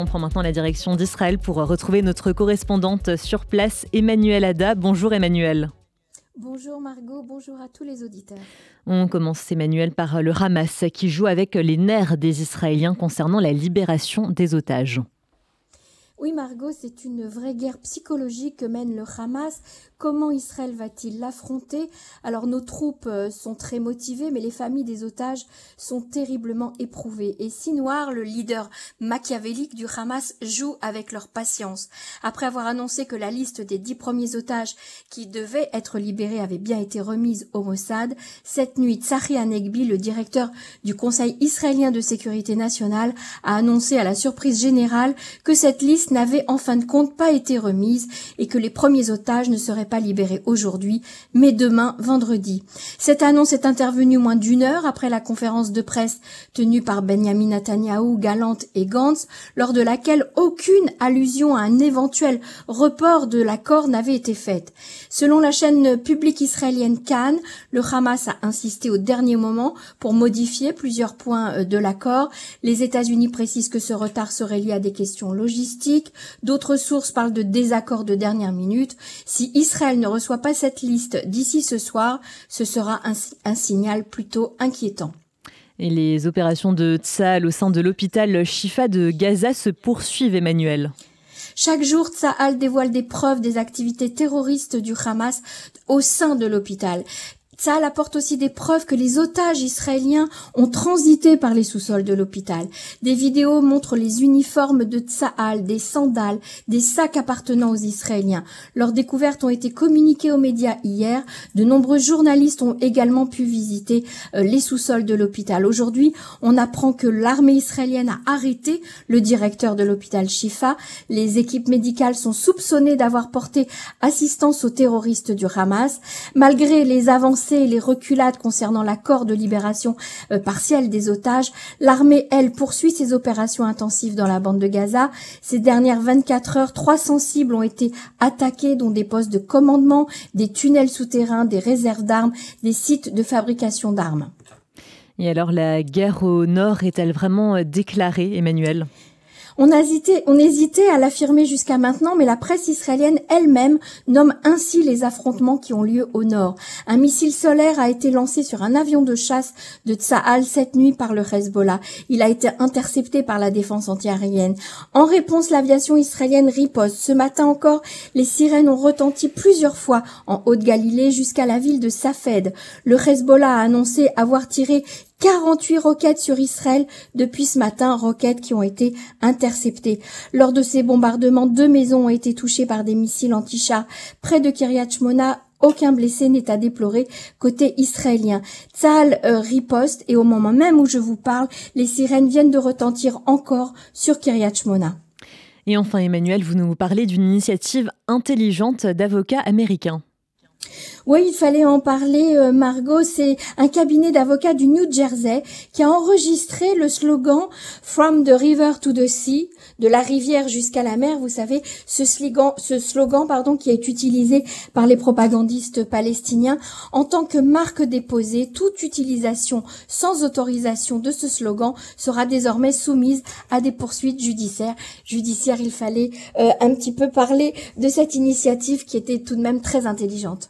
On prend maintenant la direction d'Israël pour retrouver notre correspondante sur place, Emmanuel Ada. Bonjour Emmanuel. Bonjour Margot, bonjour à tous les auditeurs. On commence Emmanuel par le Hamas qui joue avec les nerfs des Israéliens concernant la libération des otages. Oui, Margot, c'est une vraie guerre psychologique que mène le Hamas. Comment Israël va-t-il l'affronter? Alors, nos troupes euh, sont très motivées, mais les familles des otages sont terriblement éprouvées. Et Sinwar, le leader machiavélique du Hamas, joue avec leur patience. Après avoir annoncé que la liste des dix premiers otages qui devaient être libérés avait bien été remise au Mossad, cette nuit, Tsahi Anegbi, le directeur du Conseil israélien de sécurité nationale, a annoncé à la surprise générale que cette liste n'avait en fin de compte pas été remise et que les premiers otages ne seraient pas libérés aujourd'hui, mais demain, vendredi. Cette annonce est intervenue moins d'une heure après la conférence de presse tenue par Benjamin Netanyahu, Galante et Gantz, lors de laquelle aucune allusion à un éventuel report de l'accord n'avait été faite. Selon la chaîne publique israélienne Cannes, le Hamas a insisté au dernier moment pour modifier plusieurs points euh, de l'accord. Les États-Unis précisent que ce retard serait lié à des questions logistiques D'autres sources parlent de désaccords de dernière minute. Si Israël ne reçoit pas cette liste d'ici ce soir, ce sera un, un signal plutôt inquiétant. Et les opérations de Tsahal au sein de l'hôpital Shifa de Gaza se poursuivent, Emmanuel. Chaque jour, Tsahal dévoile des preuves des activités terroristes du Hamas au sein de l'hôpital. Ça apporte aussi des preuves que les otages israéliens ont transité par les sous-sols de l'hôpital. Des vidéos montrent les uniformes de Tsahal, des sandales, des sacs appartenant aux Israéliens. Leurs découvertes ont été communiquées aux médias hier. De nombreux journalistes ont également pu visiter euh, les sous-sols de l'hôpital. Aujourd'hui, on apprend que l'armée israélienne a arrêté le directeur de l'hôpital Shifa. Les équipes médicales sont soupçonnées d'avoir porté assistance aux terroristes du Hamas. Malgré les avancées et les reculades concernant l'accord de libération euh, partielle des otages, l'armée, elle, poursuit ses opérations intensives dans la bande de Gaza. Ces dernières 24 heures, 300 cibles ont été attaquées, dont des postes de commandement, des tunnels souterrains, des réserves d'armes, des sites de fabrication d'armes. Et alors, la guerre au nord est-elle vraiment euh, déclarée, Emmanuel? On, hésitait, on hésitait à l'affirmer jusqu'à maintenant, mais la presse israélienne elle-même nomme ainsi les affrontements qui ont lieu au nord. Un missile solaire a été lancé sur un avion de chasse de Tsahal cette nuit par le Hezbollah. Il a été intercepté par la défense antiaérienne. En réponse, l'aviation israélienne riposte. Ce matin encore, les sirènes ont retenti plusieurs fois en Haute-Galilée jusqu'à la ville de Safed. Le Hezbollah a annoncé avoir tiré 48 roquettes sur Israël depuis ce matin, roquettes qui ont été interceptées. Lors de ces bombardements, deux maisons ont été touchées par des missiles anti-chars près de Kiryat Shmona. Aucun blessé n'est à déplorer côté israélien. Tzal euh, riposte et au moment même où je vous parle, les sirènes viennent de retentir encore sur Kiryat Shmona. Et enfin, Emmanuel, vous nous parlez d'une initiative intelligente d'avocats américains. Oui, il fallait en parler, euh, Margot. C'est un cabinet d'avocats du New Jersey qui a enregistré le slogan From the river to the sea, de la rivière jusqu'à la mer. Vous savez, ce slogan, ce slogan, pardon, qui est utilisé par les propagandistes palestiniens en tant que marque déposée. Toute utilisation sans autorisation de ce slogan sera désormais soumise à des poursuites judiciaires. Judiciaires, il fallait euh, un petit peu parler de cette initiative qui était tout de même très intelligente.